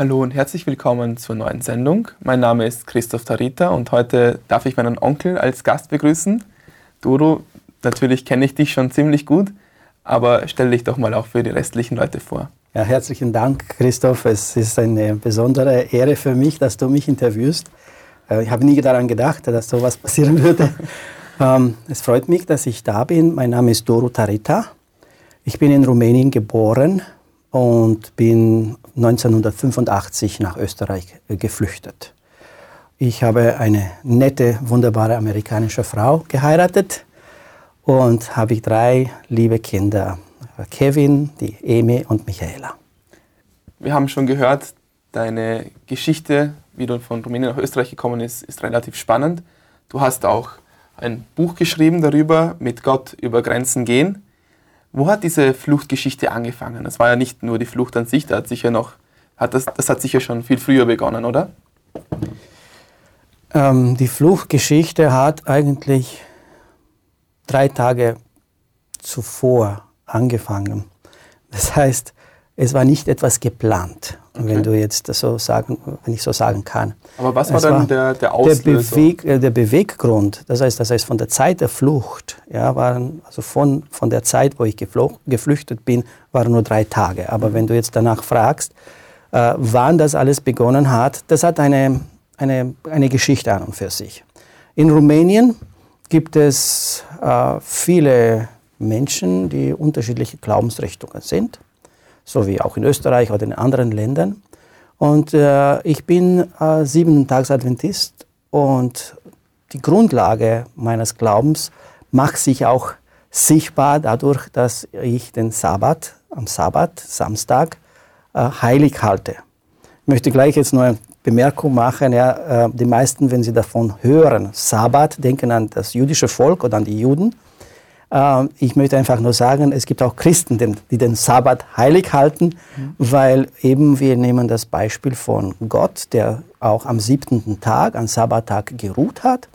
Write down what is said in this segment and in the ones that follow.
Hallo und herzlich willkommen zur neuen Sendung. Mein Name ist Christoph Tarita und heute darf ich meinen Onkel als Gast begrüßen. Doro, natürlich kenne ich dich schon ziemlich gut, aber stell dich doch mal auch für die restlichen Leute vor. Ja, herzlichen Dank, Christoph. Es ist eine besondere Ehre für mich, dass du mich interviewst. Äh, ich habe nie daran gedacht, dass sowas passieren würde. Ähm, es freut mich, dass ich da bin. Mein Name ist Doro Tarita. Ich bin in Rumänien geboren und bin 1985 nach Österreich äh, geflüchtet. Ich habe eine nette, wunderbare amerikanische Frau geheiratet und habe drei liebe Kinder, Kevin, die Emi und Michaela. Wir haben schon gehört, deine Geschichte, wie du von Rumänien nach Österreich gekommen bist, ist relativ spannend. Du hast auch ein Buch geschrieben darüber, mit Gott über Grenzen gehen. Wo hat diese Fluchtgeschichte angefangen? Das war ja nicht nur die Flucht an sich, da hat sicher noch, hat das, das hat sicher schon viel früher begonnen, oder? Ähm, die Fluchtgeschichte hat eigentlich drei Tage zuvor angefangen. Das heißt, es war nicht etwas geplant, okay. wenn du jetzt so sagen, wenn ich so sagen kann. Aber was war es dann war der, der Auslöser? Der, Beweg, äh, der Beweggrund, das heißt, das heißt von der Zeit der Flucht, ja, waren, also von, von der Zeit, wo ich geflüchtet bin, waren nur drei Tage. Aber wenn du jetzt danach fragst, äh, wann das alles begonnen hat, das hat eine, eine, eine Geschichte an und für sich. In Rumänien gibt es äh, viele Menschen, die unterschiedliche Glaubensrichtungen sind so wie auch in Österreich oder in anderen Ländern. Und äh, ich bin äh, siebenten Tags Adventist und die Grundlage meines Glaubens macht sich auch sichtbar dadurch, dass ich den Sabbat, am Sabbat, Samstag, äh, heilig halte. Ich möchte gleich jetzt nur eine Bemerkung machen. Ja, äh, die meisten, wenn sie davon hören, Sabbat, denken an das jüdische Volk oder an die Juden. Ähm, ich möchte einfach nur sagen, es gibt auch Christen, die den Sabbat heilig halten, weil eben wir nehmen das Beispiel von Gott, der auch am siebten Tag, am Sabbattag geruht hat.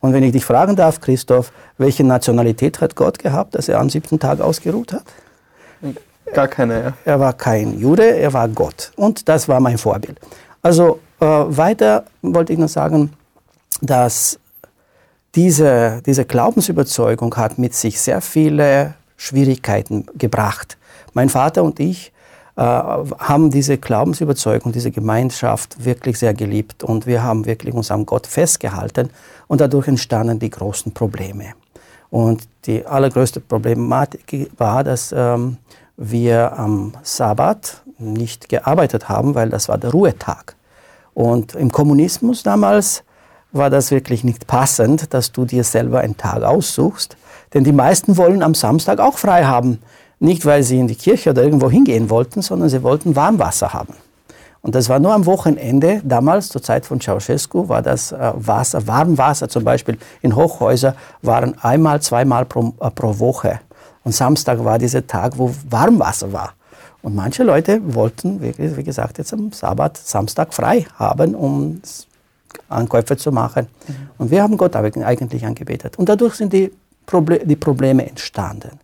Und wenn ich dich fragen darf, Christoph, welche Nationalität hat Gott gehabt, dass er am siebten Tag ausgeruht hat? Gar keine, ja. Er war kein Jude, er war Gott. Und das war mein Vorbild. Also äh, weiter wollte ich noch sagen, dass diese, diese Glaubensüberzeugung hat mit sich sehr viele Schwierigkeiten gebracht. Mein Vater und ich äh, haben diese Glaubensüberzeugung, diese Gemeinschaft wirklich sehr geliebt und wir haben wirklich uns am Gott festgehalten und dadurch entstanden die großen Probleme. Und die allergrößte Problematik war, dass ähm, wir am Sabbat nicht gearbeitet haben, weil das war der Ruhetag. Und im Kommunismus damals war das wirklich nicht passend, dass du dir selber einen Tag aussuchst. Denn die meisten wollen am Samstag auch frei haben. Nicht, weil sie in die Kirche oder irgendwo hingehen wollten, sondern sie wollten Warmwasser haben. Und das war nur am Wochenende. Damals, zur Zeit von Ceausescu, war das äh, Wasser, Warmwasser zum Beispiel in Hochhäusern, waren einmal, zweimal pro, äh, pro Woche. Und Samstag war dieser Tag, wo Warmwasser war. Und manche Leute wollten, wie gesagt, jetzt am Sabbat, Samstag frei haben, um Ankäufe zu machen. Mhm. Und wir haben Gott eigentlich angebetet. Und dadurch sind die, Proble die Probleme entstanden.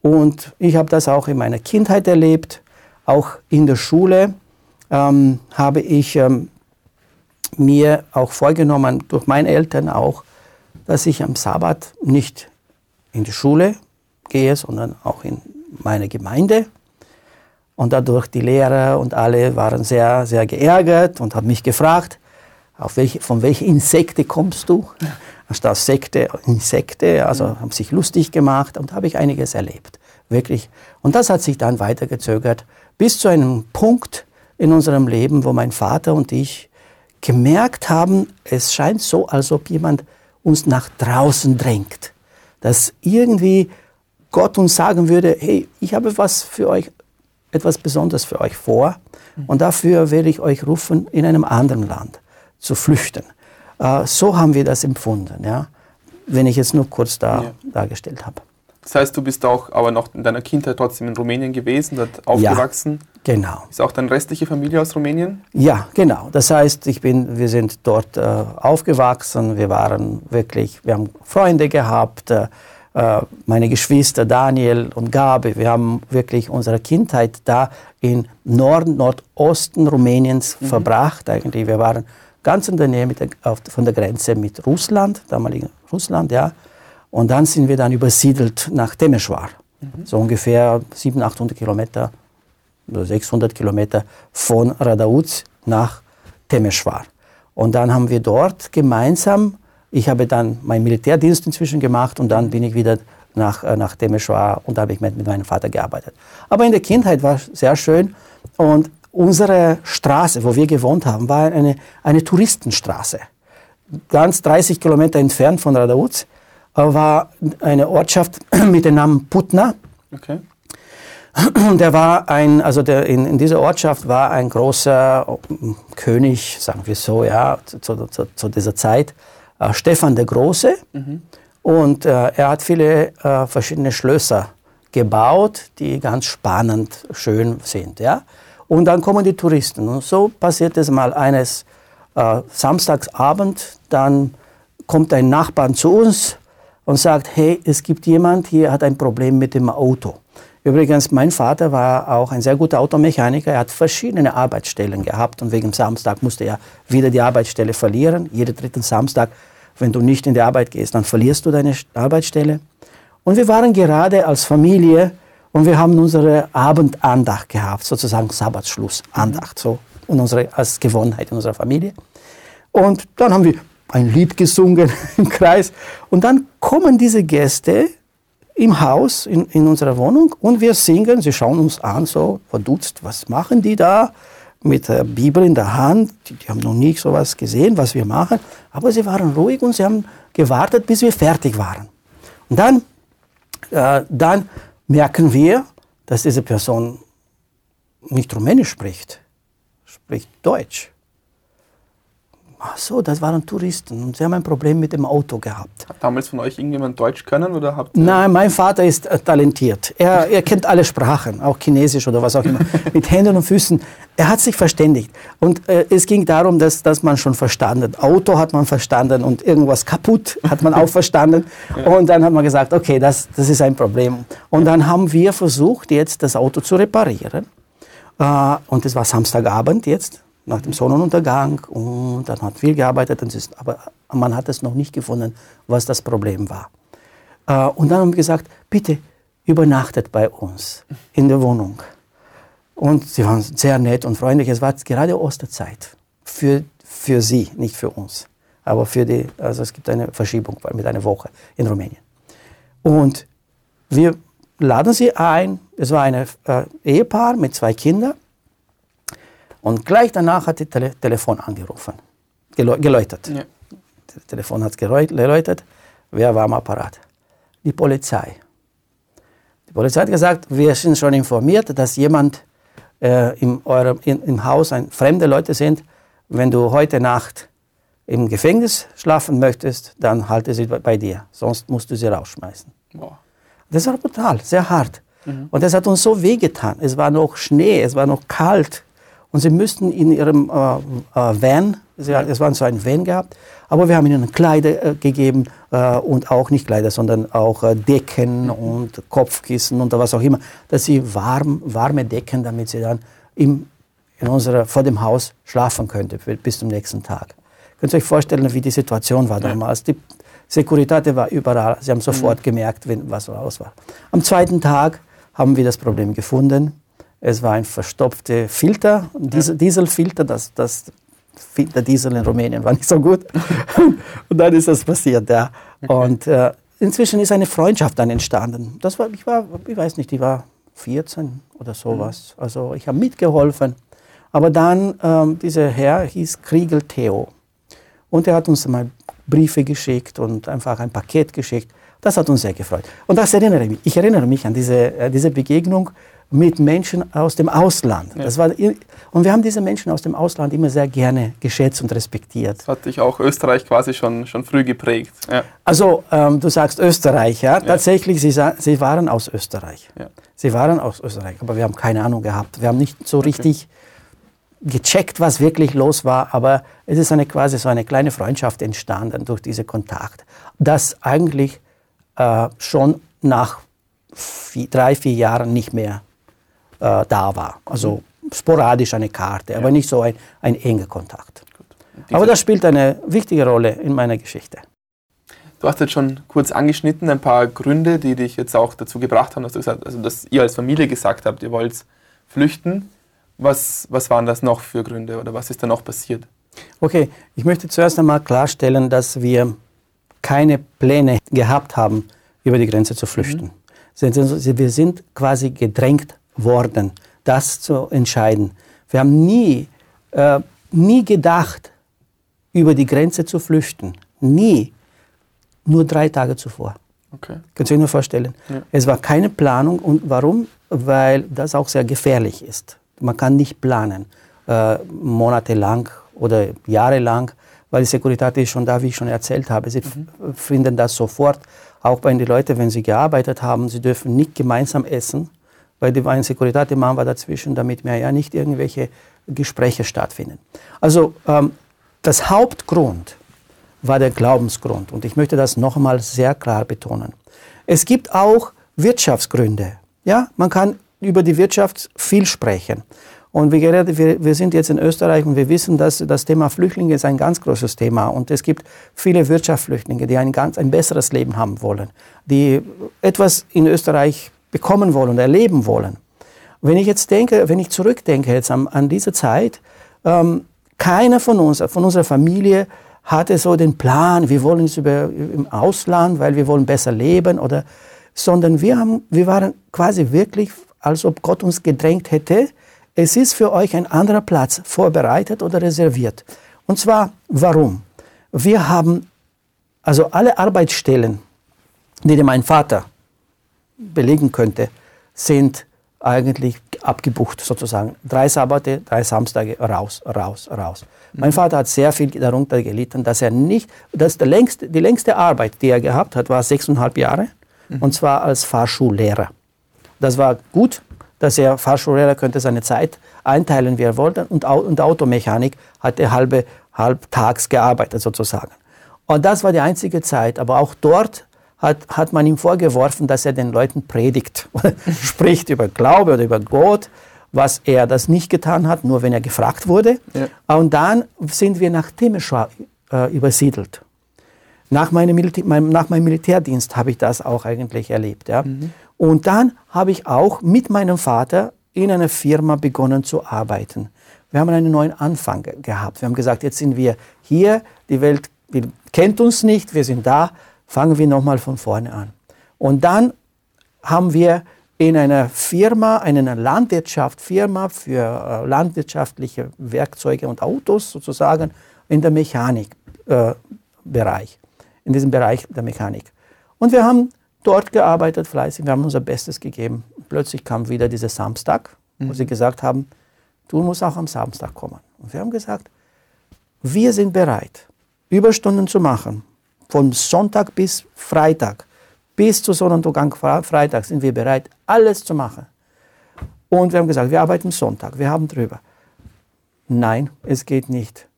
Und ich habe das auch in meiner Kindheit erlebt, auch in der Schule ähm, habe ich ähm, mir auch vorgenommen, durch meine Eltern auch, dass ich am Sabbat nicht in die Schule gehe, sondern auch in meine Gemeinde. Und dadurch die Lehrer und alle waren sehr, sehr geärgert und haben mich gefragt, welche, von welchen Insekte kommst du? Anstatt Sekte, Insekte, also haben sich lustig gemacht und habe ich einiges erlebt. Wirklich. Und das hat sich dann weitergezögert bis zu einem Punkt in unserem Leben, wo mein Vater und ich gemerkt haben, es scheint so, als ob jemand uns nach draußen drängt. Dass irgendwie Gott uns sagen würde, hey, ich habe was für euch, etwas Besonderes für euch vor und dafür werde ich euch rufen in einem anderen Land zu flüchten. Äh, so haben wir das empfunden, ja? wenn ich jetzt nur kurz da, ja. dargestellt habe. Das heißt, du bist auch aber noch in deiner Kindheit trotzdem in Rumänien gewesen, dort aufgewachsen. Ja, genau. Ist auch deine restliche Familie aus Rumänien? Ja, genau. Das heißt, ich bin, wir sind dort äh, aufgewachsen. Wir waren wirklich, wir haben Freunde gehabt. Äh, äh, meine Geschwister Daniel und Gabi, wir haben wirklich unsere Kindheit da in Norden, Nordosten Rumäniens mhm. verbracht. Eigentlich, wir waren ganz in der Nähe der, auf, von der Grenze mit Russland, damaligen Russland, ja. Und dann sind wir dann übersiedelt nach Temeshwar, mhm. so ungefähr 700, 800 Kilometer oder 600 Kilometer von Radauz nach Temeshwar. Und dann haben wir dort gemeinsam, ich habe dann meinen Militärdienst inzwischen gemacht und dann bin ich wieder nach, äh, nach Temeshwar und da habe ich mit, mit meinem Vater gearbeitet. Aber in der Kindheit war es sehr schön und unsere Straße, wo wir gewohnt haben, war eine, eine Touristenstraße. Ganz 30 Kilometer entfernt von Radauz äh, war eine Ortschaft mit dem Namen Putna. Okay. Der war ein, also der, in, in dieser Ortschaft war ein großer König, sagen wir so, ja, zu, zu, zu dieser Zeit, äh, Stefan der Große. Mhm. Und äh, er hat viele äh, verschiedene Schlösser gebaut, die ganz spannend, schön sind, ja. Und dann kommen die Touristen. Und so passiert es mal eines äh, Samstagsabend, dann kommt ein Nachbar zu uns und sagt, hey, es gibt jemand, hier hat ein Problem mit dem Auto. Übrigens, mein Vater war auch ein sehr guter Automechaniker. Er hat verschiedene Arbeitsstellen gehabt und wegen Samstag musste er wieder die Arbeitsstelle verlieren. Jeden dritten Samstag, wenn du nicht in die Arbeit gehst, dann verlierst du deine Arbeitsstelle. Und wir waren gerade als Familie und wir haben unsere Abendandacht gehabt, sozusagen Sabbatschlussandacht, so und unsere, als Gewohnheit in unserer Familie. Und dann haben wir ein Lied gesungen im Kreis und dann kommen diese Gäste im Haus, in, in unserer Wohnung und wir singen, sie schauen uns an, so verdutzt, was machen die da? Mit der Bibel in der Hand, die, die haben noch nie so was gesehen, was wir machen, aber sie waren ruhig und sie haben gewartet, bis wir fertig waren. Und dann, äh, dann merken wir, dass diese Person nicht Rumänisch spricht, spricht Deutsch. Ach so, das waren Touristen und sie haben ein Problem mit dem Auto gehabt. Hat damals von euch irgendjemand Deutsch können oder habt Nein, mein Vater ist äh, talentiert. Er, er kennt alle Sprachen, auch Chinesisch oder was auch immer, mit Händen und Füßen. Er hat sich verständigt und äh, es ging darum, dass, dass man schon verstanden. Auto hat man verstanden und irgendwas kaputt hat man auch verstanden. Und dann hat man gesagt, okay, das, das ist ein Problem. Und dann haben wir versucht, jetzt das Auto zu reparieren. Äh, und es war Samstagabend jetzt nach dem Sonnenuntergang und dann hat viel gearbeitet, aber man hat es noch nicht gefunden, was das Problem war. Äh, und dann haben wir gesagt, bitte übernachtet bei uns in der Wohnung. Und sie waren sehr nett und freundlich. Es war gerade Osterzeit für, für sie, nicht für uns. Aber für die, also es gibt eine Verschiebung mit einer Woche in Rumänien. Und wir laden sie ein. Es war ein äh, Ehepaar mit zwei Kindern. Und gleich danach hat das Tele Telefon angerufen, geläutet. Ja. Das Telefon hat geläutet. Wer war am Apparat? Die Polizei. Die Polizei hat gesagt, wir sind schon informiert, dass jemand äh, in eurem, in, im Haus, ein, fremde Leute sind. Wenn du heute Nacht im Gefängnis schlafen möchtest, dann halte sie bei dir. Sonst musst du sie rausschmeißen. Boah. Das war brutal, sehr hart. Mhm. Und das hat uns so wehgetan. Es war noch Schnee, es war noch kalt. Und sie müssten in ihrem äh, äh, Van, sie, es war so ein Van gehabt, aber wir haben ihnen Kleider äh, gegeben äh, und auch nicht Kleider, sondern auch äh, Decken und Kopfkissen und was auch immer, dass sie warm, warme Decken, damit sie dann im, in unserer, vor dem Haus schlafen könnte bis zum nächsten Tag. Könnt ihr euch vorstellen, wie die Situation war damals? Die Securitate war überall. Sie haben sofort mhm. gemerkt, wenn, was raus war. Am zweiten Tag haben wir das Problem gefunden es war ein verstopfter Filter, Diesel, Dieselfilter, das, das der Diesel in Rumänien war nicht so gut. und dann ist das passiert, ja. Und äh, inzwischen ist eine Freundschaft dann entstanden. Das war, ich war, ich weiß nicht, die war 14 oder sowas. Mhm. Also ich habe mitgeholfen. Aber dann, ähm, dieser Herr hieß Kriegel Theo. Und er hat uns mal Briefe geschickt und einfach ein Paket geschickt. Das hat uns sehr gefreut. Und das erinnere ich mich. Ich erinnere mich an diese, äh, diese Begegnung mit Menschen aus dem Ausland. Ja. Das war, und wir haben diese Menschen aus dem Ausland immer sehr gerne geschätzt und respektiert. Das hat dich auch Österreich quasi schon, schon früh geprägt. Ja. Also ähm, du sagst Österreich, ja? ja. Tatsächlich, sie, sie waren aus Österreich. Sie waren aus Österreich, aber wir haben keine Ahnung gehabt. Wir haben nicht so okay. richtig gecheckt, was wirklich los war, aber es ist eine quasi so eine kleine Freundschaft entstanden durch diese Kontakt, das eigentlich äh, schon nach vier, drei, vier Jahren nicht mehr da war. Also sporadisch eine Karte, aber nicht so ein, ein enger Kontakt. Aber das spielt eine wichtige Rolle in meiner Geschichte. Du hast jetzt schon kurz angeschnitten, ein paar Gründe, die dich jetzt auch dazu gebracht haben, dass, du gesagt, also dass ihr als Familie gesagt habt, ihr wollt flüchten. Was, was waren das noch für Gründe oder was ist da noch passiert? Okay, ich möchte zuerst einmal klarstellen, dass wir keine Pläne gehabt haben, über die Grenze zu flüchten. Mhm. Wir sind quasi gedrängt worden, das zu entscheiden. Wir haben nie, äh, nie gedacht, über die Grenze zu flüchten. Nie. Nur drei Tage zuvor. Okay. Kannst du dir nur vorstellen? Ja. Es war keine Planung. Und warum? Weil das auch sehr gefährlich ist. Man kann nicht planen, äh, monatelang oder jahrelang, weil die Segurität ist schon da, wie ich schon erzählt habe. Sie mhm. finden das sofort, auch bei den Leuten, wenn sie gearbeitet haben, sie dürfen nicht gemeinsam essen, weil die ein Securitate-Mann war dazwischen, damit mir ja nicht irgendwelche Gespräche stattfinden. Also ähm, das Hauptgrund war der Glaubensgrund und ich möchte das nochmal sehr klar betonen. Es gibt auch Wirtschaftsgründe. Ja, man kann über die Wirtschaft viel sprechen. Und wir, wir, wir sind jetzt in Österreich und wir wissen, dass das Thema Flüchtlinge ist ein ganz großes Thema. Und es gibt viele Wirtschaftsflüchtlinge, die ein, ganz, ein besseres Leben haben wollen, die etwas in Österreich bekommen wollen und erleben wollen. Wenn ich jetzt denke, wenn ich zurückdenke jetzt an, an diese Zeit, ähm, keiner von uns, von unserer Familie hatte so den Plan, wir wollen es über, im Ausland, weil wir wollen besser leben oder, sondern wir haben, wir waren quasi wirklich, als ob Gott uns gedrängt hätte, es ist für euch ein anderer Platz vorbereitet oder reserviert. Und zwar, warum? Wir haben also alle Arbeitsstellen, die mein Vater belegen könnte, sind eigentlich abgebucht sozusagen. Drei Sabbate, drei Samstage, raus, raus, raus. Mhm. Mein Vater hat sehr viel darunter gelitten, dass er nicht, dass der längste, die längste Arbeit, die er gehabt hat, war sechseinhalb Jahre, mhm. und zwar als Fahrschullehrer. Das war gut, dass er Fahrschullehrer könnte seine Zeit einteilen, wie er wollte. Und, und Automechanik hat er halbe, halbtags gearbeitet sozusagen. Und das war die einzige Zeit. Aber auch dort hat, hat man ihm vorgeworfen, dass er den Leuten predigt, spricht über Glaube oder über Gott, was er das nicht getan hat, nur wenn er gefragt wurde. Ja. Und dann sind wir nach Temeschwar äh, übersiedelt. Nach meinem, mein, nach meinem Militärdienst habe ich das auch eigentlich erlebt. Ja. Mhm. Und dann habe ich auch mit meinem Vater in einer Firma begonnen zu arbeiten. Wir haben einen neuen Anfang gehabt. Wir haben gesagt, jetzt sind wir hier, die Welt kennt uns nicht, wir sind da, fangen wir nochmal von vorne an. Und dann haben wir in einer Firma, in einer Landwirtschaftsfirma für äh, landwirtschaftliche Werkzeuge und Autos sozusagen in der Mechanikbereich, äh, in diesem Bereich der Mechanik. Und wir haben dort gearbeitet, fleißig, wir haben unser Bestes gegeben. Plötzlich kam wieder dieser Samstag, mhm. wo sie gesagt haben, du musst auch am Samstag kommen. Und wir haben gesagt, wir sind bereit, Überstunden zu machen, von Sonntag bis Freitag, bis zu Sonnenuntergang Freitag sind wir bereit, alles zu machen. Und wir haben gesagt, wir arbeiten Sonntag, wir haben drüber. Nein, es geht nicht.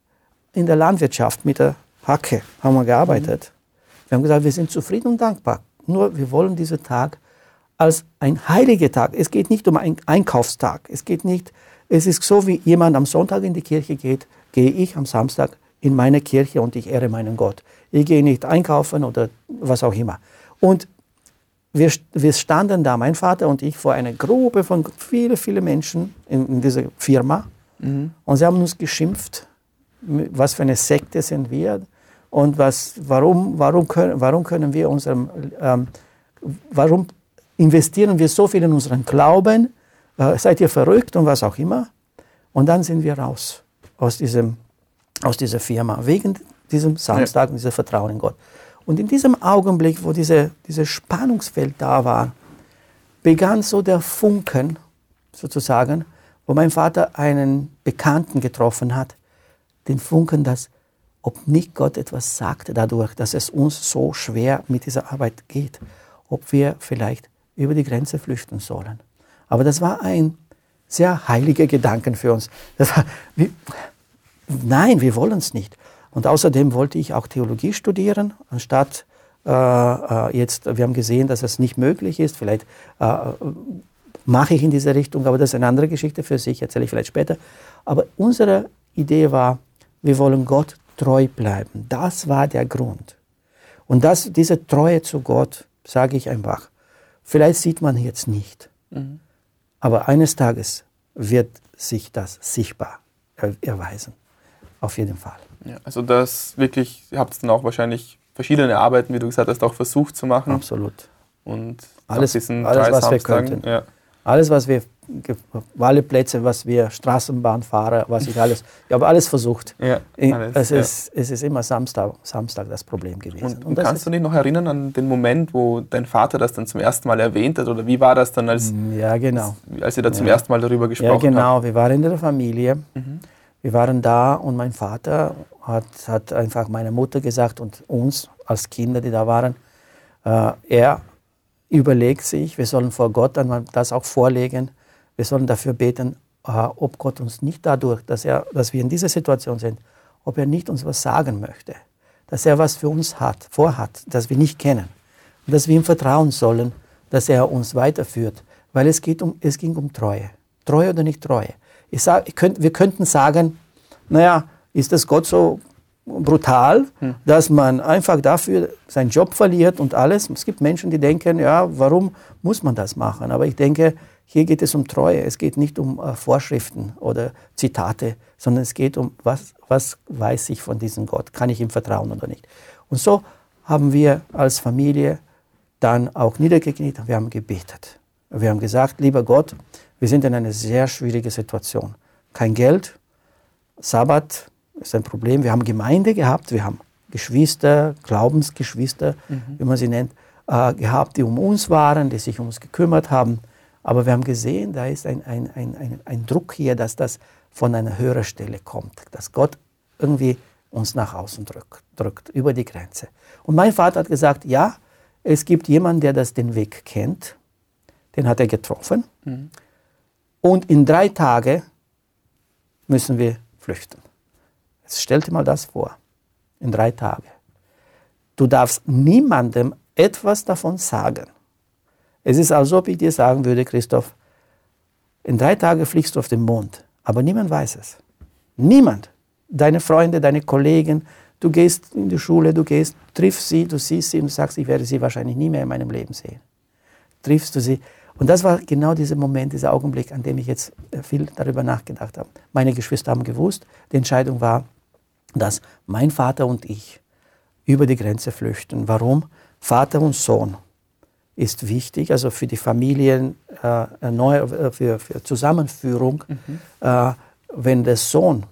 In der Landwirtschaft mit der Hacke haben wir gearbeitet. Mhm. Wir haben gesagt, wir sind zufrieden und dankbar. Nur wir wollen diesen Tag als ein heiliger Tag. Es geht nicht um einen Einkaufstag. Es geht nicht, es ist so, wie jemand am Sonntag in die Kirche geht, gehe ich am Samstag in meine Kirche und ich ehre meinen Gott. Ich gehe nicht einkaufen oder was auch immer. Und wir, wir standen da, mein Vater und ich, vor einer Gruppe von vielen, vielen Menschen in, in dieser Firma. Mhm. Und sie haben uns geschimpft, was für eine Sekte sind wir und was, warum, warum, können, warum können wir unserem, ähm, warum investieren wir so viel in unseren Glauben, äh, seid ihr verrückt und was auch immer. Und dann sind wir raus aus, diesem, aus dieser Firma, wegen diesem Samstag und diesem Vertrauen in Gott. Und in diesem Augenblick, wo diese, dieses Spannungsfeld da war, begann so der Funken, sozusagen, wo mein Vater einen Bekannten getroffen hat, den Funken, dass ob nicht Gott etwas sagte dadurch, dass es uns so schwer mit dieser Arbeit geht, ob wir vielleicht über die Grenze flüchten sollen. Aber das war ein sehr heiliger Gedanke für uns. War, wie, nein, wir wollen es nicht. Und außerdem wollte ich auch Theologie studieren, anstatt äh, äh, jetzt, wir haben gesehen, dass es nicht möglich ist, vielleicht äh, mache ich in diese Richtung, aber das ist eine andere Geschichte für sich, erzähle ich vielleicht später. Aber unsere Idee war, wir wollen Gott treu bleiben. Das war der Grund. Und das, diese Treue zu Gott, sage ich einfach, vielleicht sieht man jetzt nicht, mhm. aber eines Tages wird sich das sichtbar erweisen. Auf jeden Fall. Ja, also das wirklich, ihr habt dann auch wahrscheinlich verschiedene Arbeiten, wie du gesagt hast, auch versucht zu machen. Absolut. Und alles, alles was wir könnten. Ja. Alles, was wir alle Plätze, was wir Straßenbahnfahrer, was ich alles, ich habe alles versucht. Ja, alles, es, ist, ja. es ist immer Samstag, Samstag das Problem gewesen. Und, und kannst du dich noch erinnern an den Moment, wo dein Vater das dann zum ersten Mal erwähnt hat? Oder wie war das dann, als, ja, genau. als ihr da zum ersten Mal darüber gesprochen habt? Ja, genau. Habt? Wir waren in der Familie. Mhm. Wir waren da und mein Vater hat, hat einfach meiner Mutter gesagt und uns als Kinder, die da waren, äh, er überlegt sich, wir sollen vor Gott dann das auch vorlegen wir sollen dafür beten, äh, ob Gott uns nicht dadurch, dass, er, dass wir in dieser Situation sind, ob er nicht uns was sagen möchte, dass er was für uns hat, vorhat, das wir nicht kennen und dass wir ihm vertrauen sollen, dass er uns weiterführt, weil es, geht um, es ging um Treue. Treue oder nicht Treue. Ich sag, ich könnt, wir könnten sagen, naja, ist das Gott so brutal, hm. dass man einfach dafür seinen Job verliert und alles. Es gibt Menschen, die denken, ja, warum muss man das machen? Aber ich denke, hier geht es um Treue. Es geht nicht um äh, Vorschriften oder Zitate, sondern es geht um, was, was weiß ich von diesem Gott? Kann ich ihm vertrauen oder nicht? Und so haben wir als Familie dann auch niedergekniet und wir haben gebetet. Wir haben gesagt, lieber Gott, wir sind in einer sehr schwierigen Situation. Kein Geld, Sabbat ist ein Problem. Wir haben Gemeinde gehabt, wir haben Geschwister, Glaubensgeschwister, mhm. wie man sie nennt, äh, gehabt, die um uns waren, die sich um uns gekümmert haben. Aber wir haben gesehen, da ist ein, ein, ein, ein, Druck hier, dass das von einer höheren Stelle kommt, dass Gott irgendwie uns nach außen drückt, drückt, über die Grenze. Und mein Vater hat gesagt, ja, es gibt jemanden, der das den Weg kennt, den hat er getroffen. Mhm. Und in drei Tagen müssen wir flüchten. Jetzt stell dir mal das vor, in drei Tagen. Du darfst niemandem etwas davon sagen. Es ist, als ob ich dir sagen würde, Christoph, in drei Tagen fliegst du auf den Mond, aber niemand weiß es. Niemand. Deine Freunde, deine Kollegen, du gehst in die Schule, du gehst, triffst sie, du siehst sie und sagst, ich werde sie wahrscheinlich nie mehr in meinem Leben sehen. Triffst du sie. Und das war genau dieser Moment, dieser Augenblick, an dem ich jetzt äh, viel darüber nachgedacht habe. Meine Geschwister haben gewusst, die Entscheidung war, dass mein Vater und ich über die Grenze flüchten. Warum? Vater und Sohn ist wichtig, also für die Familien, äh, neu, äh, für, für, Zusammenführung. Mhm. Äh, wenn der Sohn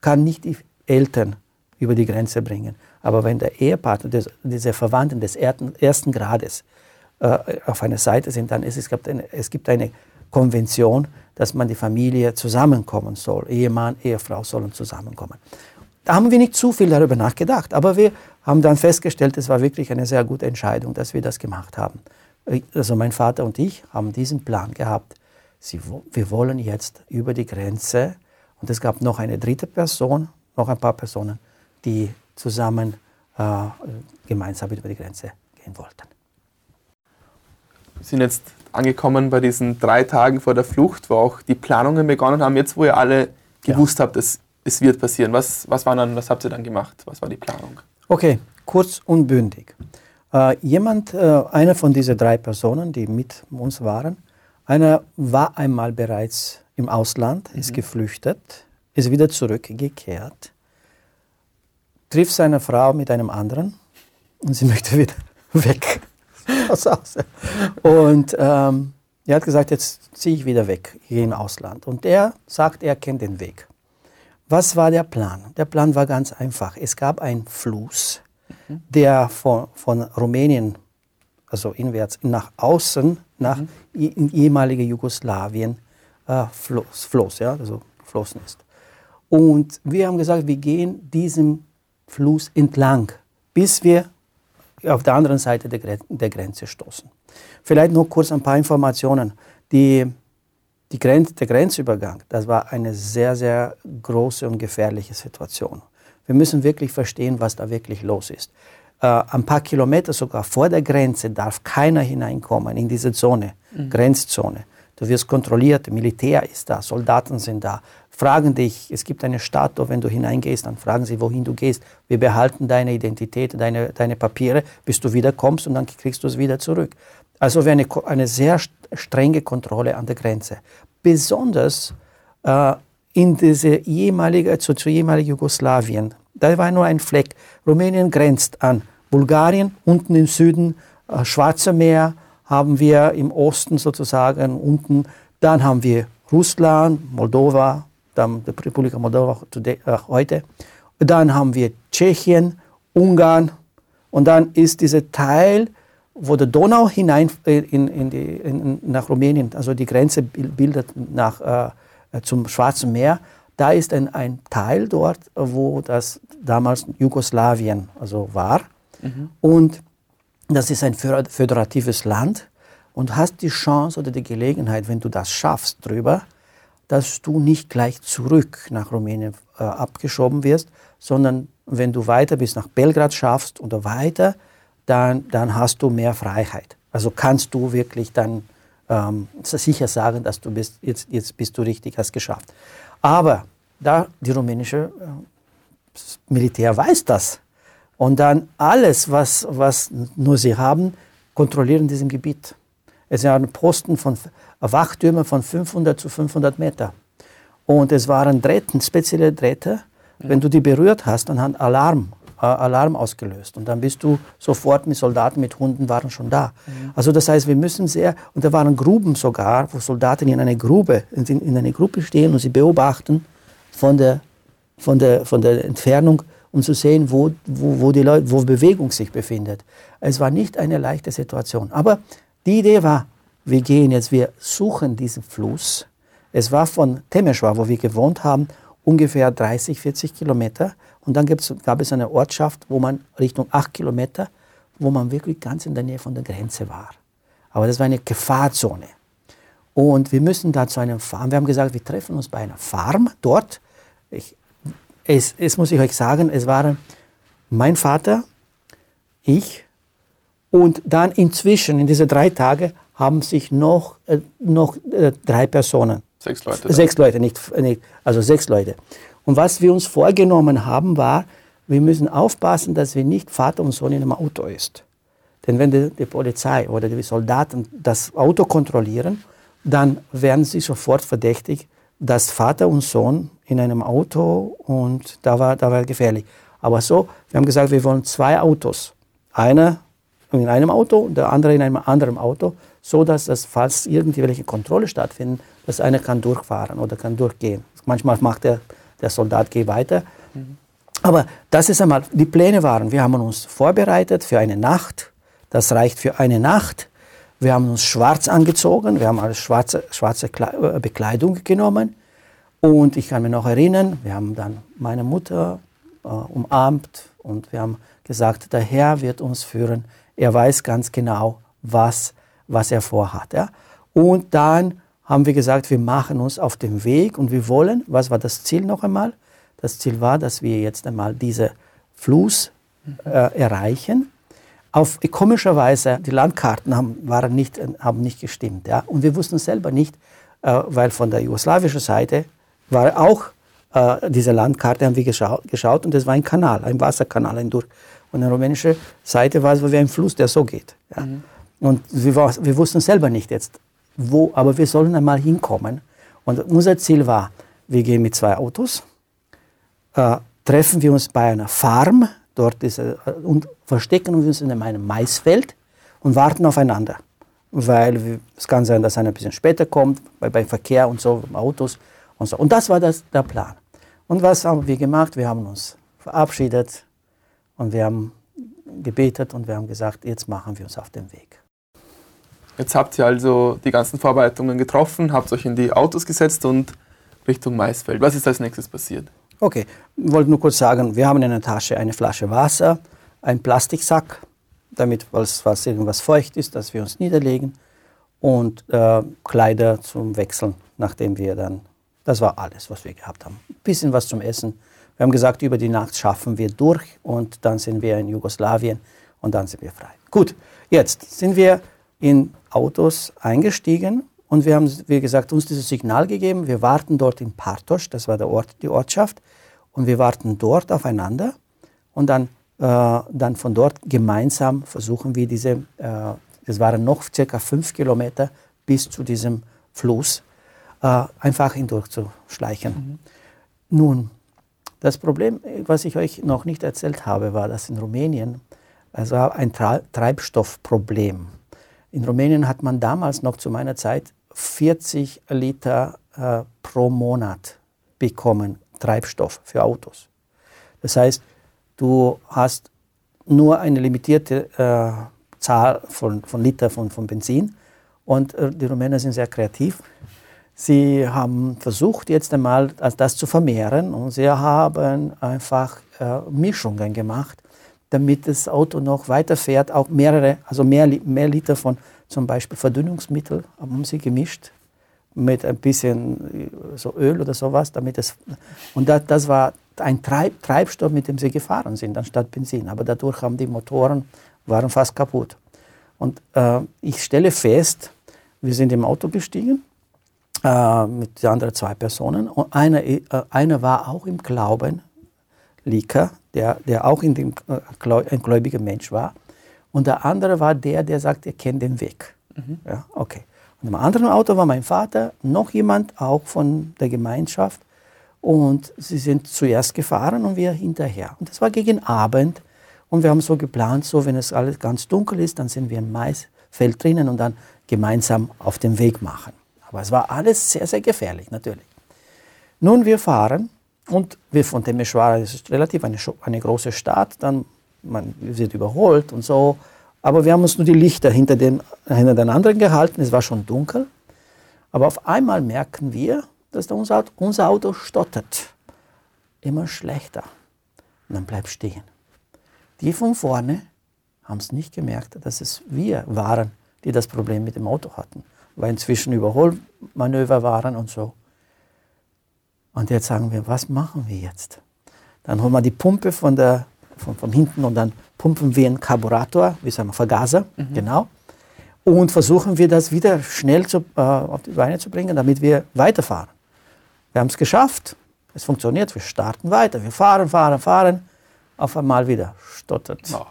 kann nicht die Eltern über die Grenze bringen, aber wenn der Ehepartner, des, diese Verwandten des ersten Grades äh, auf einer Seite sind, dann ist es, gibt eine, es gibt eine Konvention, dass man die Familie zusammenkommen soll. Ehemann, Ehefrau sollen zusammenkommen. Da haben wir nicht zu viel darüber nachgedacht, aber wir haben dann festgestellt, es war wirklich eine sehr gute Entscheidung, dass wir das gemacht haben also mein Vater und ich haben diesen Plan gehabt. Sie, wir wollen jetzt über die Grenze und es gab noch eine dritte Person, noch ein paar Personen, die zusammen äh, gemeinsam über die Grenze gehen wollten. Wir sind jetzt angekommen bei diesen drei Tagen vor der Flucht, wo auch die Planungen begonnen haben. Jetzt, wo ihr alle gewusst ja. habt, es, es wird passieren. Was, was, dann, was habt ihr dann gemacht? Was war die Planung? Okay, kurz und bündig. Äh, jemand, äh, einer von diesen drei Personen, die mit uns waren, einer war einmal bereits im Ausland, mhm. ist geflüchtet, ist wieder zurückgekehrt, trifft seine Frau mit einem anderen und sie möchte wieder weg aus Hause. Und ähm, er hat gesagt, jetzt ziehe ich wieder weg, hier im Ausland. Und er sagt, er kennt den Weg. Was war der Plan? Der Plan war ganz einfach. Es gab einen Fluss, der von, von Rumänien, also inwärts nach außen, nach mhm. ehemalige Jugoslawien äh, floss, floss, ja, also geflossen ist. Und wir haben gesagt, wir gehen diesem Fluss entlang, bis wir auf der anderen Seite der, Gren der Grenze stoßen. Vielleicht noch kurz ein paar Informationen. Die, die Grenz, der Grenzübergang, das war eine sehr, sehr große und gefährliche Situation. Wir müssen wirklich verstehen, was da wirklich los ist. äh, ein paar Kilometer sogar vor der Grenze darf keiner hineinkommen in diese Zone, mhm. Grenzzone. Du wirst kontrolliert, Militär ist da, Soldaten sind da, fragen dich, es gibt eine Statue, wenn du hineingehst, dann fragen sie, wohin du gehst. Wir behalten deine Identität, deine, deine Papiere, bis du wiederkommst und dann kriegst du es wieder zurück. Also eine, eine sehr strenge Kontrolle an der Grenze. Besonders äh, in diese ehemalige, zu, zu ehemaligen Jugoslawien. Da war nur ein Fleck. Rumänien grenzt an Bulgarien, unten im Süden äh, Schwarze Meer haben wir im Osten sozusagen unten. Dann haben wir Russland, Moldova, dann die Republika Moldova äh, heute. Dann haben wir Tschechien, Ungarn und dann ist dieser Teil, wo der Donau hinein äh, in, in die, in, nach Rumänien, also die Grenze bildet nach, äh, zum Schwarzen Meer, da ist ein, ein Teil dort, wo das damals Jugoslawien also war. Mhm. Und das ist ein föderatives Land und hast die Chance oder die Gelegenheit, wenn du das schaffst drüber, dass du nicht gleich zurück nach Rumänien äh, abgeschoben wirst, sondern wenn du weiter bis nach Belgrad schaffst oder weiter, dann, dann hast du mehr Freiheit. Also kannst du wirklich dann ähm, sicher sagen, dass du bist, jetzt, jetzt bist du richtig, hast geschafft. Aber da die rumänische äh, Militär weiß das. Und dann alles, was, was nur sie haben, kontrollieren diesem Gebiet. Es sind Posten von Wachtürmen von 500 zu 500 Meter. Und es waren Drähten, spezielle Drähte. Wenn du die berührt hast, dann hat Alarm, äh, Alarm ausgelöst. Und dann bist du sofort mit Soldaten, mit Hunden waren schon da. Mhm. Also das heißt, wir müssen sehr, und da waren Gruben sogar, wo Soldaten in einer Grube, in, in einer Gruppe stehen und sie beobachten von der, von der, von der Entfernung, um zu sehen, wo, wo, wo die Leute, wo Bewegung sich befindet. Es war nicht eine leichte Situation. Aber die Idee war, wir gehen jetzt, wir suchen diesen Fluss. Es war von Temeschwar, wo wir gewohnt haben, ungefähr 30, 40 Kilometer. Und dann gab es eine Ortschaft, wo man Richtung 8 Kilometer, wo man wirklich ganz in der Nähe von der Grenze war. Aber das war eine Gefahrzone. Und wir müssen da zu einem Farm. Wir haben gesagt, wir treffen uns bei einer Farm dort. Ich, es, es muss ich euch sagen, es waren mein Vater, ich und dann inzwischen, in diese drei Tage, haben sich noch, äh, noch äh, drei Personen. Sechs Leute. Sechs dann. Leute, nicht, nicht, also sechs Leute. Und was wir uns vorgenommen haben, war, wir müssen aufpassen, dass wir nicht Vater und Sohn in einem Auto ist. Denn wenn die, die Polizei oder die Soldaten das Auto kontrollieren, dann werden sie sofort verdächtig, dass Vater und Sohn in einem Auto und da war, da war gefährlich. Aber so, wir haben gesagt, wir wollen zwei Autos. Einer in einem Auto der andere in einem anderen Auto, so dass das, falls irgendwelche Kontrolle stattfinden, dass einer kann durchfahren oder kann durchgehen. Manchmal macht der, der Soldat geht weiter. Mhm. Aber das ist einmal, die Pläne waren, wir haben uns vorbereitet für eine Nacht. Das reicht für eine Nacht. Wir haben uns schwarz angezogen, wir haben alles schwarze, schwarze äh, Bekleidung genommen. Und ich kann mich noch erinnern, wir haben dann meine Mutter äh, umarmt und wir haben gesagt, der Herr wird uns führen. Er weiß ganz genau, was was er vorhat. Ja? Und dann haben wir gesagt, wir machen uns auf den Weg und wir wollen, was war das Ziel noch einmal? Das Ziel war, dass wir jetzt einmal diese Fluss äh, erreichen. Auf komischerweise, die Landkarten haben, waren nicht, haben nicht gestimmt. Ja? Und wir wussten selber nicht, äh, weil von der jugoslawischen Seite war auch äh, diese Landkarte, haben wir geschau geschaut und es war ein Kanal, ein Wasserkanal, ein durch. Und die rumänische Seite war es wie ein Fluss, der so geht. Ja? Mhm. Und wir, wir wussten selber nicht jetzt, wo, aber wir sollen einmal hinkommen. Und unser Ziel war, wir gehen mit zwei Autos, äh, treffen wir uns bei einer Farm, dort ist, äh, und verstecken uns in einem Maisfeld und warten aufeinander. Weil es kann sein, dass einer ein bisschen später kommt, bei, beim Verkehr und so, Autos und so. Und das war das, der Plan. Und was haben wir gemacht? Wir haben uns verabschiedet und wir haben gebetet und wir haben gesagt, jetzt machen wir uns auf den Weg. Jetzt habt ihr also die ganzen Vorbereitungen getroffen, habt euch in die Autos gesetzt und Richtung Maisfeld. Was ist als nächstes passiert? Okay, ich wollte nur kurz sagen, wir haben in der Tasche eine Flasche Wasser, einen Plastiksack, damit, falls, falls irgendwas feucht ist, dass wir uns niederlegen und äh, Kleider zum Wechseln, nachdem wir dann, das war alles, was wir gehabt haben. Ein bisschen was zum Essen Wir haben gesagt, über die Nacht schaffen wir durch und dann sind wir in Jugoslawien und dann sind wir frei. Gut, jetzt sind wir in Autos eingestiegen und wir haben, wie gesagt, uns dieses Signal gegeben. Wir warten dort in Partos, das war der Ort, die Ortschaft, und wir warten dort aufeinander und dann, äh, dann von dort gemeinsam versuchen wir diese, äh, das waren noch circa fünf Kilometer bis zu diesem Fluss, äh, einfach hindurchzuschleichen. Mhm. Nun, das Problem, was ich euch noch nicht erzählt habe, war, dass in Rumänien also ein Treibstoffproblem. In Rumänien hat man damals noch zu meiner Zeit 40 Liter äh, pro Monat bekommen, Treibstoff für Autos. Das heißt, du hast nur eine limitierte äh, Zahl von, von Liter von, von Benzin und äh, die Rumäner sind sehr kreativ. Sie haben versucht, jetzt einmal das zu vermehren und sie haben einfach äh, Mischungen gemacht, damit das Auto noch weiterfährt. Auch mehrere, also mehr, mehr Liter von zum Beispiel Verdünnungsmittel haben sie gemischt mit ein bisschen äh, so Öl oder sowas, damit es und das, das war ein Treib, Treibstoff, mit dem sie gefahren sind, anstatt Benzin. Aber dadurch haben die Motoren waren fast kaputt. Und äh, ich stelle fest, wir sind im Auto gestiegen äh, mit den anderen zwei Personen. Und einer, äh, einer war auch im Glauben, Lika, der, der auch in dem, äh, ein gläubiger Mensch war. Und der andere war der, der sagt, er kennt den Weg. Mhm. Ja, okay. Und im anderen Auto war mein Vater, noch jemand, auch von der Gemeinschaft. Und sie sind zuerst gefahren und wir hinterher. Und das war gegen Abend. Und wir haben so geplant, so wenn es alles ganz dunkel ist, dann sind wir im Maisfeld drinnen und dann gemeinsam auf den Weg machen. Aber es war alles sehr, sehr gefährlich, natürlich. Nun, wir fahren und wir von Temeshwara, das ist relativ eine, eine große Stadt, dann man wird überholt und so. Aber wir haben uns nur die Lichter hinter den, hinter den anderen gehalten, es war schon dunkel. Aber auf einmal merken wir, dass unser Auto, unser Auto stottert. Immer schlechter. Und dann bleibt stehen. Die von vorne haben es nicht gemerkt, dass es wir waren, die das Problem mit dem Auto hatten weil inzwischen Überholmanöver waren und so. Und jetzt sagen wir, was machen wir jetzt? Dann holen wir die Pumpe von, der, von, von hinten und dann pumpen wir einen Karburator, wie sagen wir, Vergaser, mhm. genau. Und versuchen wir das wieder schnell zu, äh, auf die Beine zu bringen, damit wir weiterfahren. Wir haben es geschafft, es funktioniert, wir starten weiter, wir fahren, fahren, fahren, auf einmal wieder stottert. Oh.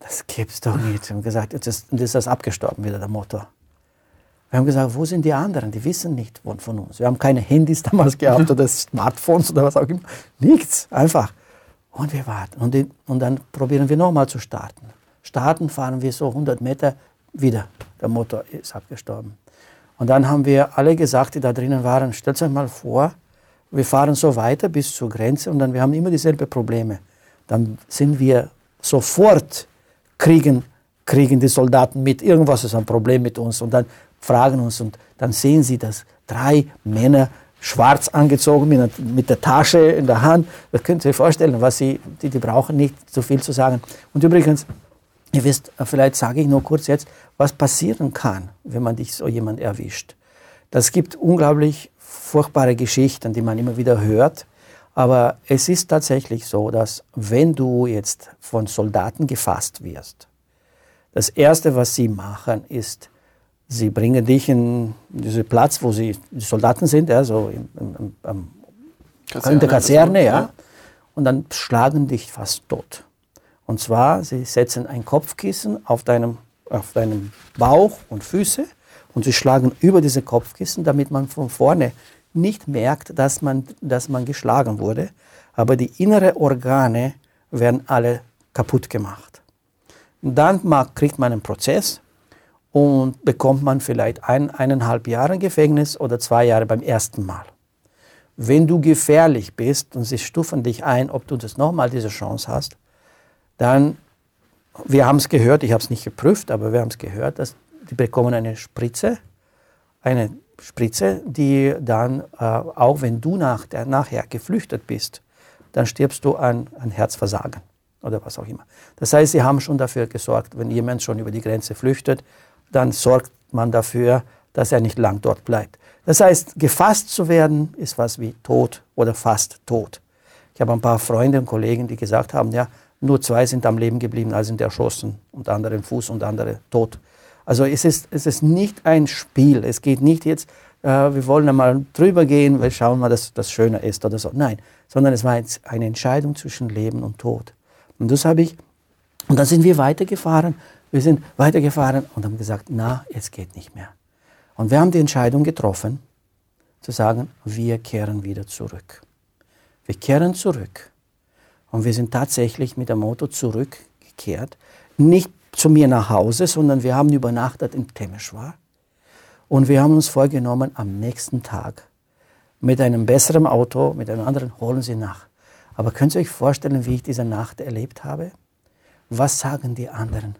Das gibt's doch nicht. Wir haben gesagt, jetzt ist, jetzt ist das abgestorben wieder, der Motor. Wir haben gesagt, wo sind die anderen? Die wissen nicht von uns. Wir haben keine Handys damals gehabt oder Smartphones oder was auch immer. Nichts, einfach. Und wir warten. Und, die, und dann probieren wir nochmal zu starten. Starten fahren wir so 100 Meter wieder. Der Motor ist abgestorben. Und dann haben wir alle gesagt, die da drinnen waren, stellt euch mal vor, wir fahren so weiter bis zur Grenze und dann wir haben immer dieselben Probleme. Dann sind wir sofort kriegen, kriegen die Soldaten mit, irgendwas ist ein Problem mit uns und dann fragen uns und dann sehen sie, dass drei Männer schwarz angezogen mit, mit der Tasche in der Hand. Das könnt ihr euch vorstellen, was sie, die, die brauchen nicht so viel zu sagen. Und übrigens, ihr wisst, vielleicht sage ich nur kurz jetzt, was passieren kann, wenn man dich so jemand erwischt. Das gibt unglaublich furchtbare Geschichten, die man immer wieder hört. Aber es ist tatsächlich so, dass wenn du jetzt von Soldaten gefasst wirst, das Erste, was sie machen, ist, Sie bringen dich in diesen Platz, wo sie, die Soldaten sind, ja, so im, im, im, Kaserne, in der Kaserne, ja. ja. Und dann schlagen dich fast tot. Und zwar, sie setzen ein Kopfkissen auf deinem, auf deinem Bauch und Füße und sie schlagen über diese Kopfkissen, damit man von vorne nicht merkt, dass man, dass man geschlagen wurde. Aber die inneren Organe werden alle kaputt gemacht. Und dann kriegt man einen Prozess, und bekommt man vielleicht ein, eineinhalb Jahre Gefängnis oder zwei Jahre beim ersten Mal. Wenn du gefährlich bist und sie stufen dich ein, ob du das nochmal diese Chance hast, dann, wir haben es gehört, ich habe es nicht geprüft, aber wir haben es gehört, dass die bekommen eine Spritze, eine Spritze, die dann, äh, auch wenn du nach der, nachher geflüchtet bist, dann stirbst du an, an Herzversagen oder was auch immer. Das heißt, sie haben schon dafür gesorgt, wenn jemand schon über die Grenze flüchtet, dann sorgt man dafür, dass er nicht lang dort bleibt. Das heißt, gefasst zu werden ist was wie tot oder fast tot. Ich habe ein paar Freunde und Kollegen, die gesagt haben, ja, nur zwei sind am Leben geblieben, also sind erschossen und andere im Fuß und andere tot. Also es ist, es ist nicht ein Spiel. Es geht nicht jetzt, äh, wir wollen einmal drüber gehen, weil schauen mal, dass das schöner ist oder so. Nein, sondern es war eine Entscheidung zwischen Leben und Tod. Und das habe ich, und dann sind wir weitergefahren. Wir sind weitergefahren und haben gesagt, na, jetzt geht nicht mehr. Und wir haben die Entscheidung getroffen, zu sagen, wir kehren wieder zurück. Wir kehren zurück. Und wir sind tatsächlich mit dem Auto zurückgekehrt. Nicht zu mir nach Hause, sondern wir haben übernachtet in Temeschwar. Und wir haben uns vorgenommen, am nächsten Tag mit einem besseren Auto, mit einem anderen, holen Sie nach. Aber könnt ihr euch vorstellen, wie ich diese Nacht erlebt habe? Was sagen die anderen?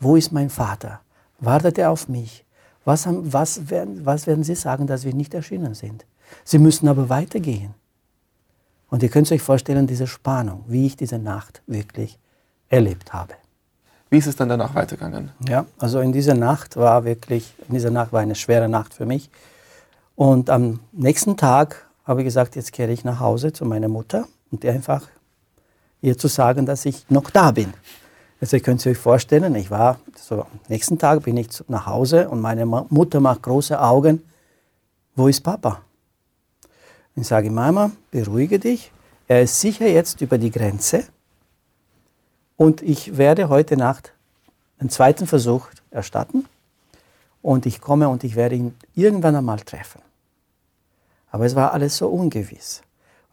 Wo ist mein Vater? Wartet er auf mich? Was, haben, was, werden, was werden sie sagen, dass wir nicht erschienen sind? Sie müssen aber weitergehen. Und ihr könnt euch vorstellen, diese Spannung, wie ich diese Nacht wirklich erlebt habe. Wie ist es dann danach weitergegangen? Ja, also in dieser Nacht war wirklich, in dieser Nacht war eine schwere Nacht für mich. Und am nächsten Tag habe ich gesagt, jetzt kehre ich nach Hause zu meiner Mutter und einfach ihr zu sagen, dass ich noch da bin. Also ihr könnt euch vorstellen, ich war so am nächsten Tag bin ich nach Hause und meine Mutter macht große Augen. Wo ist Papa? Ich sage, Mama, beruhige dich. Er ist sicher jetzt über die Grenze. Und ich werde heute Nacht einen zweiten Versuch erstatten. Und ich komme und ich werde ihn irgendwann einmal treffen. Aber es war alles so ungewiss.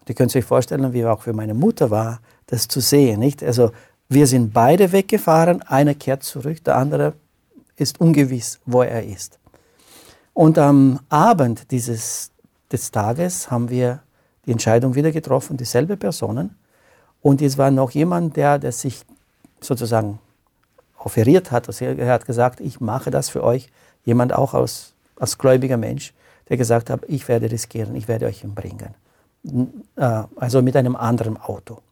Und ihr könnt euch vorstellen, wie auch für meine Mutter war, das zu sehen. Nicht? Also wir sind beide weggefahren, einer kehrt zurück, der andere ist ungewiss, wo er ist. Und am Abend dieses des Tages haben wir die Entscheidung wieder getroffen, dieselbe Personen. Und es war noch jemand, der, der sich sozusagen offeriert hat. Also er hat gesagt, ich mache das für euch. Jemand auch aus, als gläubiger Mensch, der gesagt hat, ich werde riskieren, ich werde euch bringen. Äh, also mit einem anderen Auto.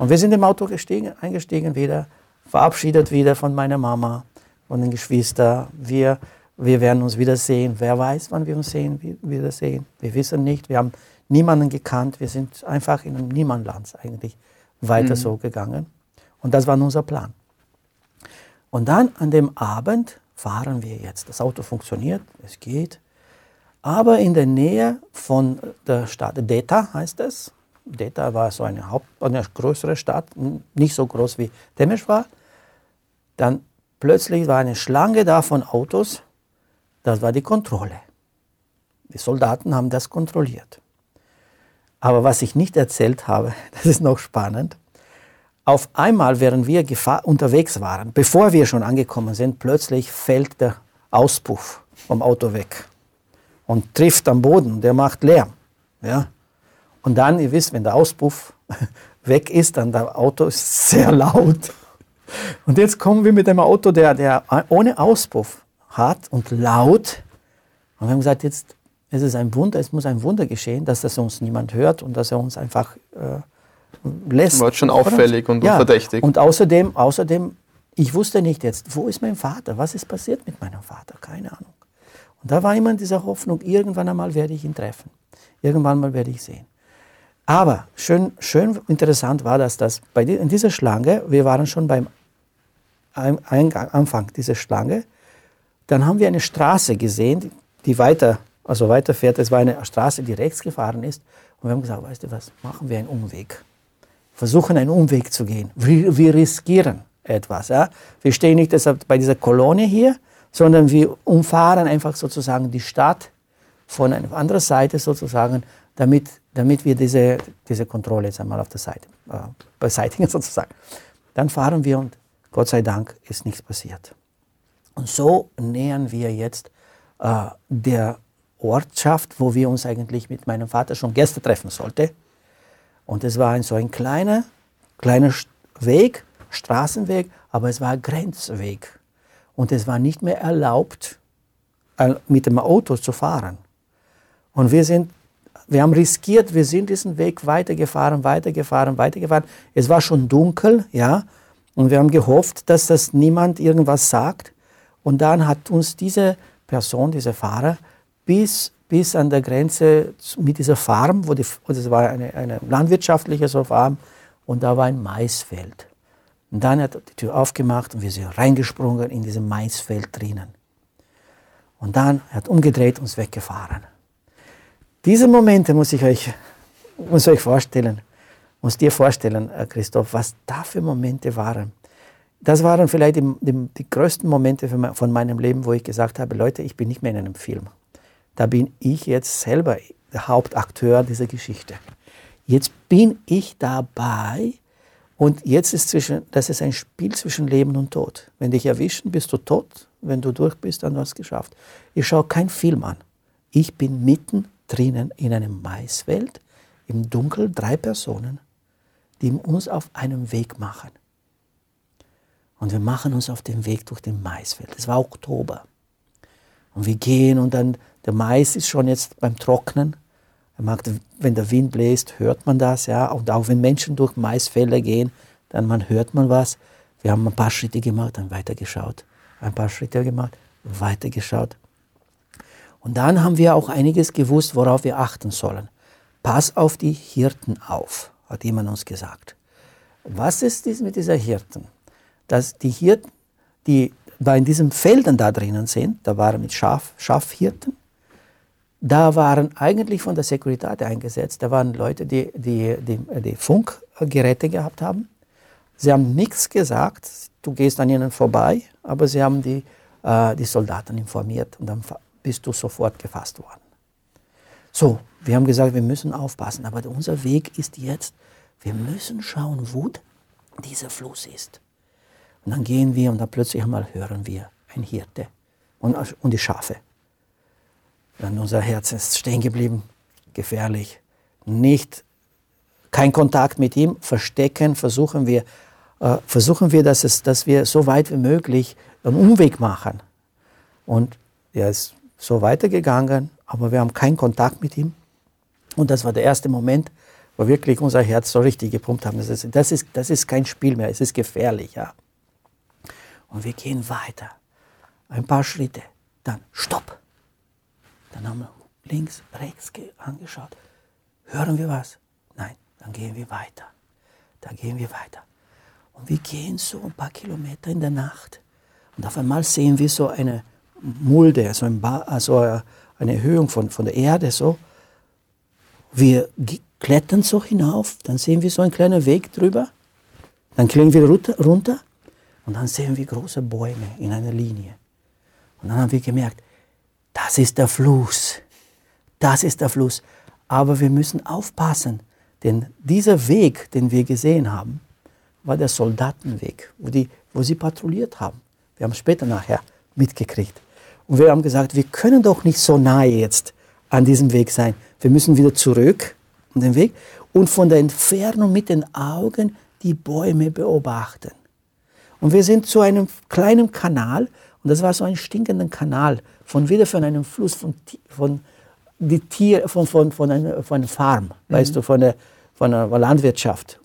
Und wir sind im Auto gestiegen, eingestiegen wieder, verabschiedet wieder von meiner Mama, von den Geschwistern. Wir wir werden uns wiedersehen. Wer weiß, wann wir uns sehen, wiedersehen. Wir wissen nicht. Wir haben niemanden gekannt. Wir sind einfach in einem Niemandland eigentlich weiter mhm. so gegangen. Und das war unser Plan. Und dann an dem Abend fahren wir jetzt. Das Auto funktioniert, es geht. Aber in der Nähe von der Stadt Deta heißt es. Deta war so eine, Haupt, eine größere Stadt, nicht so groß wie Temesch war. Dann plötzlich war eine Schlange da von Autos das war die Kontrolle. Die Soldaten haben das kontrolliert. Aber was ich nicht erzählt habe, das ist noch spannend. Auf einmal, während wir unterwegs waren, bevor wir schon angekommen sind, plötzlich fällt der Auspuff vom Auto weg und trifft am Boden. Der macht Lärm. Ja? Und dann, ihr wisst, wenn der Auspuff weg ist, dann das Auto ist sehr laut. Und jetzt kommen wir mit einem Auto, der, der ohne Auspuff hart und laut. Und wir haben gesagt, jetzt ist es ein Wunder, es muss ein Wunder geschehen, dass das uns niemand hört und dass er uns einfach äh, lässt. War schon auffällig und ja. verdächtig. Und außerdem, außerdem, ich wusste nicht jetzt, wo ist mein Vater? Was ist passiert mit meinem Vater? Keine Ahnung. Und da war immer diese Hoffnung, irgendwann einmal werde ich ihn treffen. Irgendwann mal werde ich sehen. Aber schön, schön interessant war das, dass bei die, in dieser Schlange, wir waren schon beim Eingang, Anfang dieser Schlange, dann haben wir eine Straße gesehen, die weiter, also weiterfährt. Es war eine Straße, die rechts gefahren ist. Und wir haben gesagt, weißt du was, machen wir einen Umweg. Versuchen einen Umweg zu gehen. Wir, wir riskieren etwas. Ja? Wir stehen nicht deshalb bei dieser Kolonie hier, sondern wir umfahren einfach sozusagen die Stadt von einer anderen Seite sozusagen, damit, damit wir diese, diese Kontrolle jetzt einmal auf der Seite äh, beseitigen sozusagen. Dann fahren wir und Gott sei Dank ist nichts passiert. Und so nähern wir jetzt äh, der Ortschaft, wo wir uns eigentlich mit meinem Vater schon gestern treffen sollten. Und es war so ein kleiner, kleiner Weg, Straßenweg, aber es war ein Grenzweg. Und es war nicht mehr erlaubt, äh, mit dem Auto zu fahren. Und wir sind, wir haben riskiert, wir sind diesen Weg weitergefahren, weitergefahren, weitergefahren. Es war schon dunkel, ja, und wir haben gehofft, dass das niemand irgendwas sagt. Und dann hat uns diese Person, dieser Fahrer, bis bis an der Grenze mit dieser Farm, wo die, das war eine, eine landwirtschaftliche Farm, und da war ein Maisfeld. Und dann hat er die Tür aufgemacht und wir sind reingesprungen in diesem Maisfeld drinnen. Und dann hat er umgedreht und ist weggefahren. Diese Momente muss ich euch, muss euch vorstellen, muss dir vorstellen, äh, Christoph, was da für Momente waren. Das waren vielleicht die, die, die größten Momente von meinem Leben, wo ich gesagt habe, Leute, ich bin nicht mehr in einem Film. Da bin ich jetzt selber der Hauptakteur dieser Geschichte. Jetzt bin ich dabei und jetzt ist zwischen, das ist ein Spiel zwischen Leben und Tod. Wenn dich erwischen, bist du tot. Wenn du durch bist, dann hast du es geschafft. Ich schaue keinen Film an. Ich bin mitten drinnen in einem Maisfeld, im Dunkel, drei Personen, die uns auf einem Weg machen. Und wir machen uns auf den Weg durch den Maisfeld. Es war Oktober. Und wir gehen und dann, der Mais ist schon jetzt beim Trocknen. Wenn der Wind bläst, hört man das, ja. Und auch wenn Menschen durch Maisfelder gehen, dann man hört man was. Wir haben ein paar Schritte gemacht, dann weitergeschaut. Ein paar Schritte gemacht, weitergeschaut. Und dann haben wir auch einiges gewusst, worauf wir achten sollen. Pass auf die Hirten auf, hat jemand uns gesagt. Was ist dies mit dieser Hirten? Dass die Hirten, die da in diesen Feldern da drinnen sind, da waren mit Schaf, Schafhirten, da waren eigentlich von der Securitate eingesetzt, da waren Leute, die, die, die, die Funkgeräte gehabt haben. Sie haben nichts gesagt, du gehst an ihnen vorbei, aber sie haben die, äh, die Soldaten informiert und dann bist du sofort gefasst worden. So, wir haben gesagt, wir müssen aufpassen, aber unser Weg ist jetzt, wir müssen schauen, wo dieser Fluss ist. Und dann gehen wir und dann plötzlich einmal hören wir ein Hirte und, und die Schafe. Dann unser Herz ist stehen geblieben, gefährlich. Nicht, kein Kontakt mit ihm, verstecken, versuchen wir, äh, versuchen wir, dass, es, dass wir so weit wie möglich einen Umweg machen. Und er ist so weitergegangen, aber wir haben keinen Kontakt mit ihm. Und das war der erste Moment, wo wirklich unser Herz so richtig gepumpt haben. Das ist, das ist, das ist kein Spiel mehr, es ist gefährlich. Ja. Und wir gehen weiter. Ein paar Schritte. Dann Stopp. Dann haben wir links, rechts angeschaut. Hören wir was? Nein, dann gehen wir weiter. Dann gehen wir weiter. Und wir gehen so ein paar Kilometer in der Nacht. Und auf einmal sehen wir so eine Mulde, so, ein also eine Erhöhung von, von der Erde. So. Wir klettern so hinauf, dann sehen wir so einen kleinen Weg drüber. Dann kriegen wir runter und dann sehen wir große Bäume in einer Linie. Und dann haben wir gemerkt, das ist der Fluss. Das ist der Fluss. Aber wir müssen aufpassen, denn dieser Weg, den wir gesehen haben, war der Soldatenweg, wo, die, wo sie patrouilliert haben. Wir haben später nachher mitgekriegt. Und wir haben gesagt, wir können doch nicht so nahe jetzt an diesem Weg sein. Wir müssen wieder zurück an den Weg und von der Entfernung mit den Augen die Bäume beobachten. Und wir sind zu einem kleinen Kanal und das war so ein stinkender Kanal von wieder von einem Fluss von, von die Tier, von, von, von, einer, von einer Farm, mhm. weißt du, von, der, von Landwirtschaft.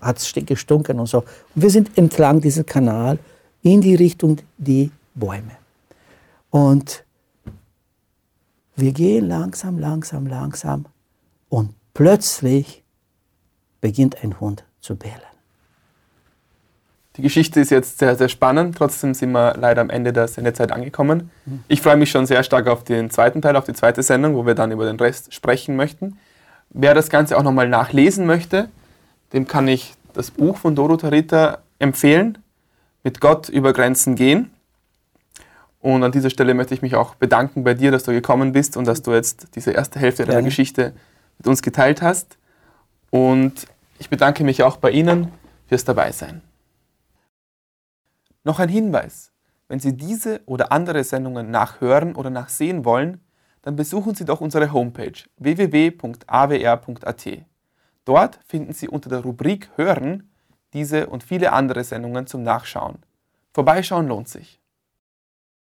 Hat es gestunken und so. Und wir sind entlang diesem Kanal in die Richtung die Bäume. Und wir gehen langsam, langsam, langsam und plötzlich beginnt ein Hund zu bellen. Die Geschichte ist jetzt sehr, sehr spannend. Trotzdem sind wir leider am Ende der Sendezeit angekommen. Ich freue mich schon sehr stark auf den zweiten Teil, auf die zweite Sendung, wo wir dann über den Rest sprechen möchten. Wer das Ganze auch nochmal nachlesen möchte, dem kann ich das Buch von Doro Tarita empfehlen. Mit Gott über Grenzen gehen. Und an dieser Stelle möchte ich mich auch bedanken bei dir, dass du gekommen bist und dass du jetzt diese erste Hälfte deiner Geschichte mit uns geteilt hast. Und ich bedanke mich auch bei Ihnen fürs Dabeisein. Noch ein Hinweis. Wenn Sie diese oder andere Sendungen nachhören oder nachsehen wollen, dann besuchen Sie doch unsere Homepage www.awr.at. Dort finden Sie unter der Rubrik Hören diese und viele andere Sendungen zum Nachschauen. Vorbeischauen lohnt sich.